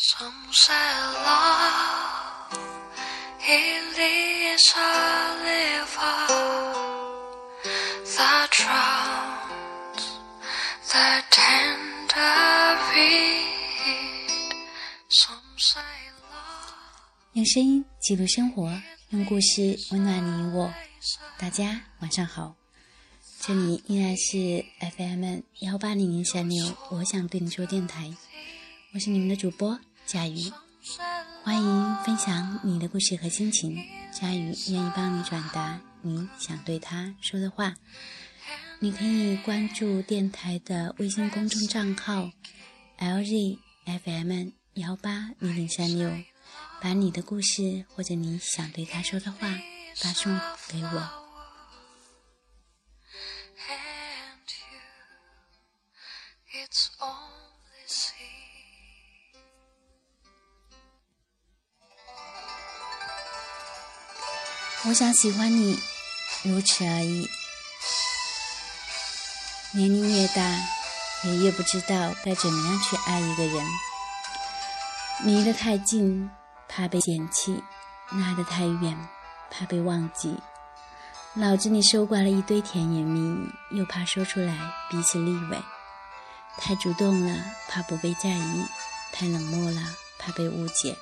Some say love it is a river that drowns the tender reed. Some say love 用声音记录生活，用故事温暖你我。大家晚上好，这里依然是 FM 幺八零零三六，我想对你说电台，我是你们的主播佳瑜，欢迎分享你的故事和心情，佳瑜愿意帮你转达你想对他说的话。你可以关注电台的微信公众账号 LZFM 幺八零零三六，把你的故事或者你想对他说的话发送给我。我想喜欢你，如此而已。年龄越大，也越不知道该怎么样去爱一个人。离得太近，怕被嫌弃；拉得太远，怕被忘记。脑子里收刮了一堆甜言蜜语，又怕说出来彼此立委。太主动了，怕不被在意；太冷漠了，怕被误解。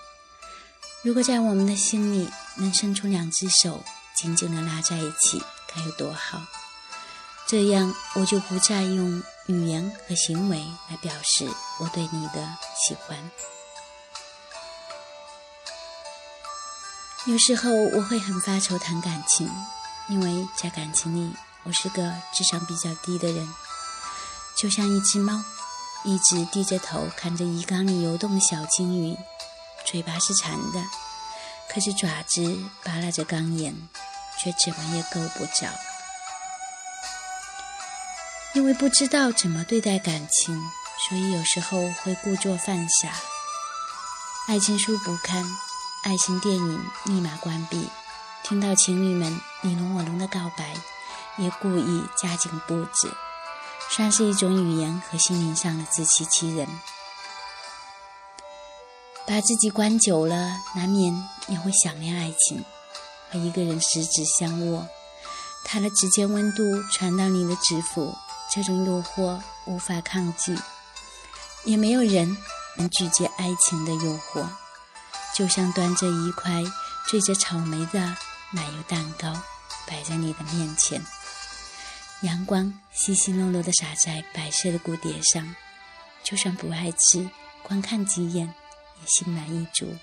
如果在我们的心里能伸出两只手，紧紧地拉在一起，该有多好！这样我就不再用语言和行为来表示我对你的喜欢。有时候我会很发愁谈感情，因为在感情里，我是个智商比较低的人，就像一只猫，一直低着头看着鱼缸里游动的小金鱼，嘴巴是馋的，可是爪子扒拉着钢沿，却怎么也够不着。因为不知道怎么对待感情，所以有时候会故作犯傻。爱情书不看，爱情电影立马关闭。听到情侣们你侬我侬的告白，也故意加紧步子，算是一种语言和心灵上的自欺欺人。把自己关久了，难免也会想念爱情，和一个人十指相握，他的指尖温度传到你的指腹，这种诱惑无法抗拒，也没有人能拒绝爱情的诱惑。就像端着一块缀着草莓的奶油蛋糕摆在你的面前，阳光稀稀落落地洒在白色的骨碟上，就算不爱吃，光看几眼也心满意足。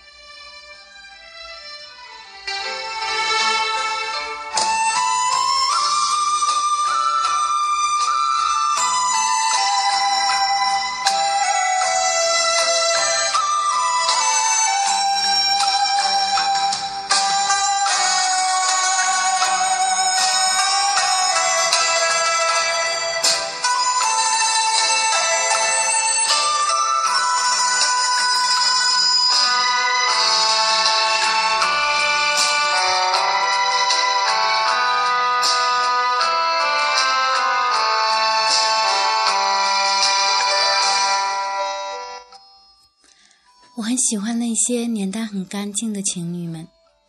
我很喜欢那些脸蛋很干净的情侣们，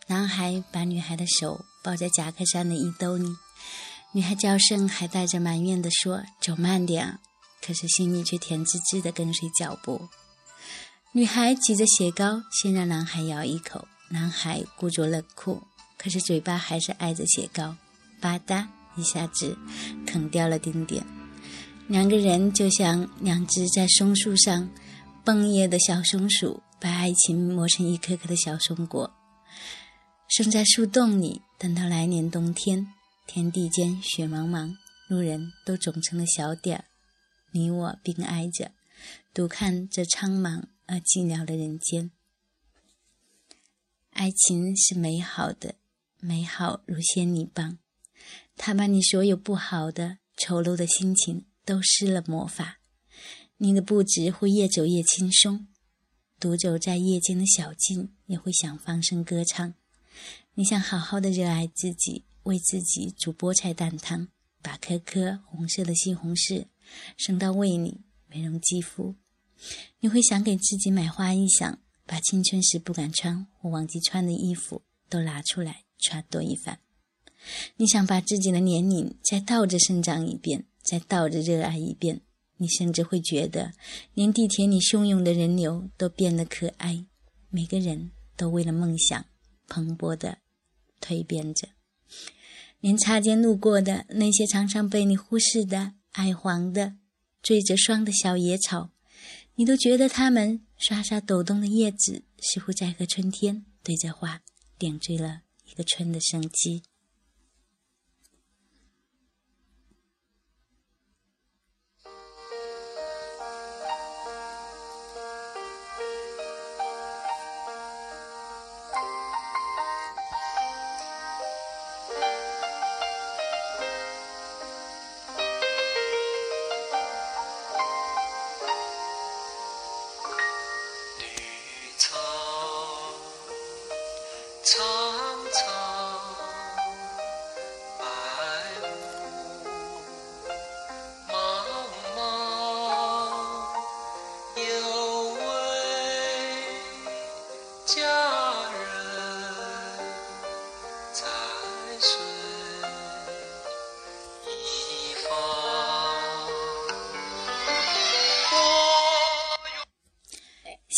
男孩把女孩的手抱在夹克衫的衣兜里，女孩娇声还带着埋怨地说：“走慢点啊。”可是心里却甜滋滋的跟随脚步。女孩挤着雪糕，先让男孩咬一口，男孩故作冷酷，可是嘴巴还是挨着雪糕，吧嗒一下子啃掉了丁点。两个人就像两只在松树上蹦跶的小松鼠，把爱情磨成一颗颗的小松果，生在树洞里。等到来年冬天，天地间雪茫茫，路人都肿成了小点儿，你我并挨着，独看这苍茫而寂寥的人间。爱情是美好的，美好如仙女棒，它把你所有不好的、丑陋的心情都施了魔法。你的步子会越走越轻松，独走在夜间的小径也会想放声歌唱。你想好好的热爱自己，为自己煮菠菜蛋汤，把颗颗红色的西红柿升到胃里，美容肌肤。你会想给自己买花衣裳，把青春时不敢穿或忘记穿的衣服都拿出来穿多一番。你想把自己的年龄再倒着生长一遍，再倒着热爱一遍。你甚至会觉得，连地铁里汹涌的人流都变得可爱，每个人都为了梦想蓬勃的蜕变着。连擦肩路过的那些常常被你忽视的矮黄的、缀着霜的小野草，你都觉得它们刷刷抖动的叶子，似乎在和春天对着话，点缀了一个春的生机。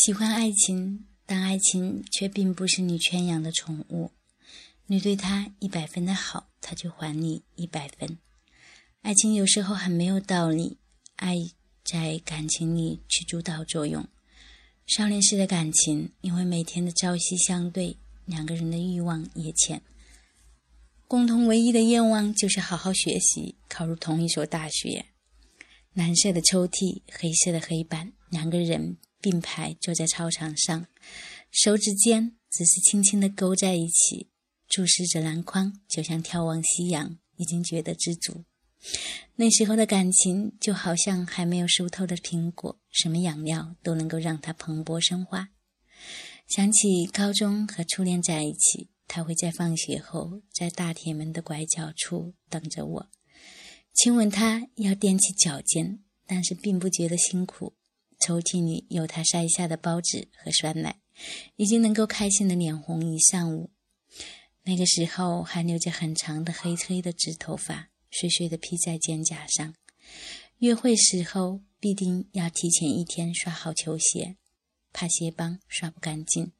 喜欢爱情，但爱情却并不是你圈养的宠物。你对他一百分的好，他就还你一百分。爱情有时候很没有道理，爱在感情里起主导作用。少年时的感情，因为每天的朝夕相对，两个人的欲望也浅，共同唯一的愿望就是好好学习，考入同一所大学。蓝色的抽屉，黑色的黑板，两个人。并排坐在操场上，手指尖只是轻轻地勾在一起，注视着篮筐，就像眺望夕阳，已经觉得知足。那时候的感情就好像还没有熟透的苹果，什么养料都能够让它蓬勃生花。想起高中和初恋在一起，他会在放学后在大铁门的拐角处等着我，亲吻他要踮起脚尖，但是并不觉得辛苦。抽屉里有他晒下的包子和酸奶，已经能够开心的脸红一上午。那个时候还留着很长的黑黑的直头发，碎碎的披在肩胛上。约会时候必定要提前一天刷好球鞋，怕鞋帮刷不干净，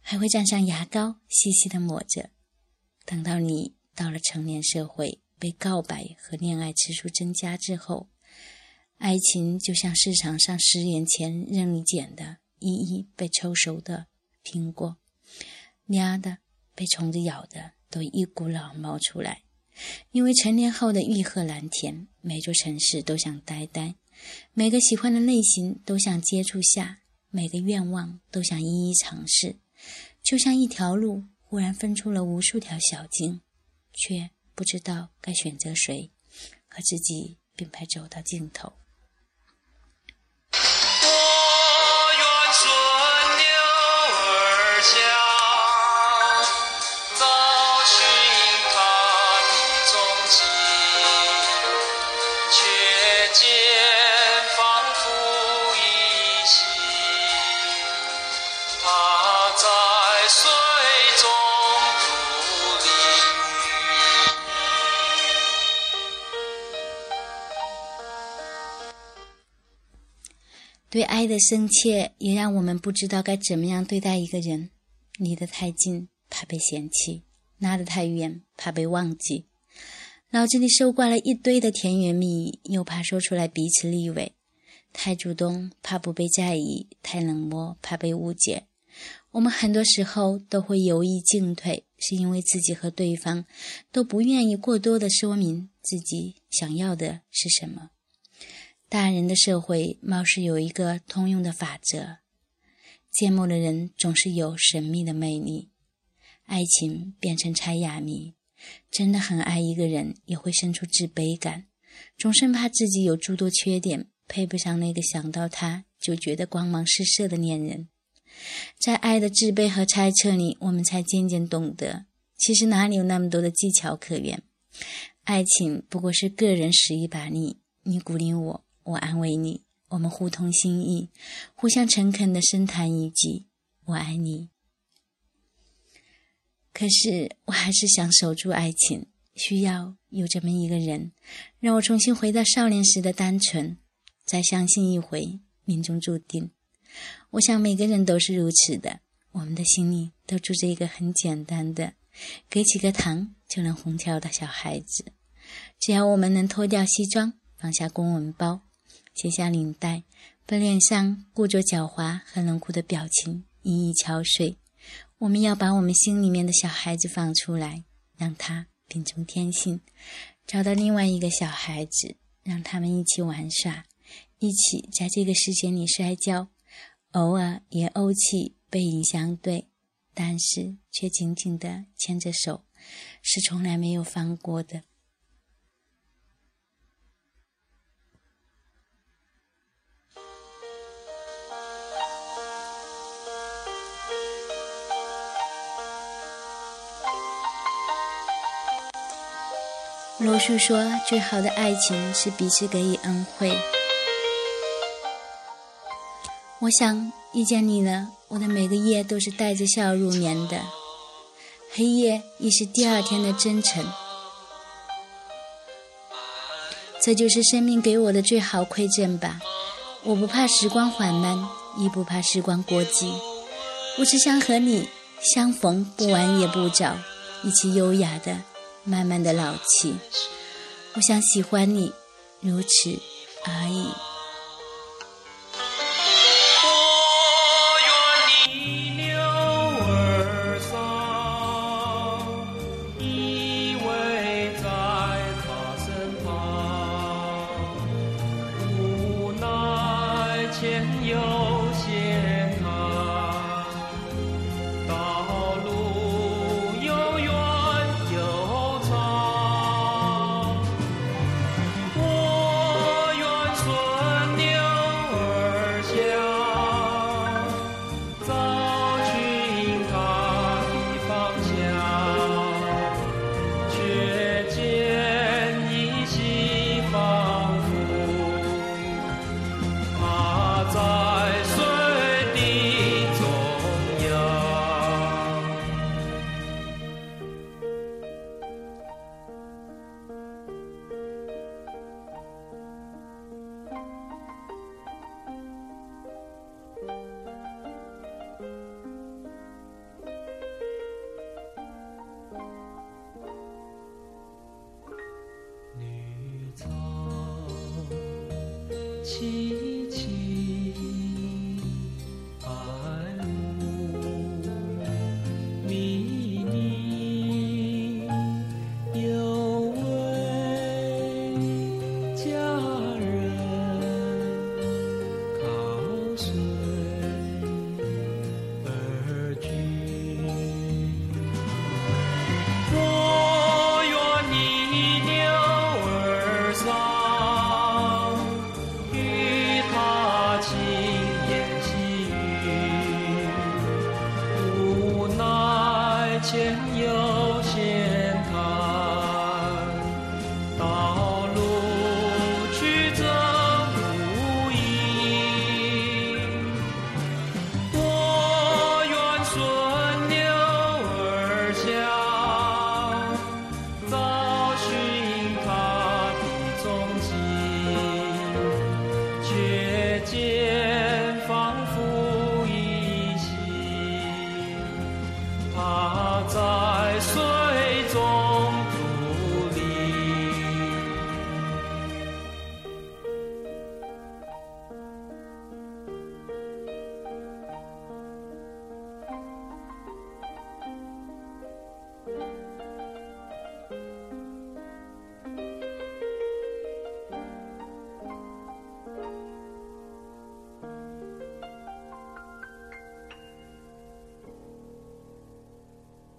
还会蘸上牙膏，细细的抹着。等到你到了成年社会，被告白和恋爱次数增加之后。爱情就像市场上十年前任你捡的一一被抽熟的苹果，蔫的、被虫子咬的都一股脑冒出来。因为成年后的欲壑蓝田，每座城市都想待待，每个喜欢的类型都想接触下，每个愿望都想一一尝试。就像一条路忽然分出了无数条小径，却不知道该选择谁，和自己并排走到尽头。对爱的深切，也让我们不知道该怎么样对待一个人。离得太近，怕被嫌弃；拉得太远，怕被忘记。脑子里收挂了一堆的甜言蜜语，又怕说出来彼此立违。太主动，怕不被在意；太冷漠，怕被误解。我们很多时候都会犹豫进退，是因为自己和对方都不愿意过多的说明自己想要的是什么。大人的社会貌似有一个通用的法则：缄默的人总是有神秘的魅力。爱情变成猜哑谜，真的很爱一个人，也会生出自卑感，总生怕自己有诸多缺点，配不上那个想到他就觉得光芒四射的恋人。在爱的自卑和猜测里，我们才渐渐懂得，其实哪里有那么多的技巧可言？爱情不过是个人使一把力，你鼓励我。我安慰你，我们互通心意，互相诚恳的深谈一句“我爱你”。可是，我还是想守住爱情，需要有这么一个人，让我重新回到少年时的单纯，再相信一回命中注定。我想每个人都是如此的，我们的心里都住着一个很简单的，给几个糖就能哄跳的小孩子。只要我们能脱掉西装，放下公文包。解下领带，把脸上固着狡猾和冷酷的表情一一敲碎。我们要把我们心里面的小孩子放出来，让他病中天性，找到另外一个小孩子，让他们一起玩耍，一起在这个世界里摔跤，偶尔也怄气，背影相对，但是却紧紧地牵着手，是从来没有放过的。罗素说：“最好的爱情是彼此给予恩惠。”我想遇见你了，我的每个夜都是带着笑入眠的，黑夜亦是第二天的真晨。这就是生命给我的最好馈赠吧。我不怕时光缓慢，亦不怕时光过急，我只想和你相逢，不晚也不早，一起优雅的。慢慢的老去，我想喜欢你，如此而已。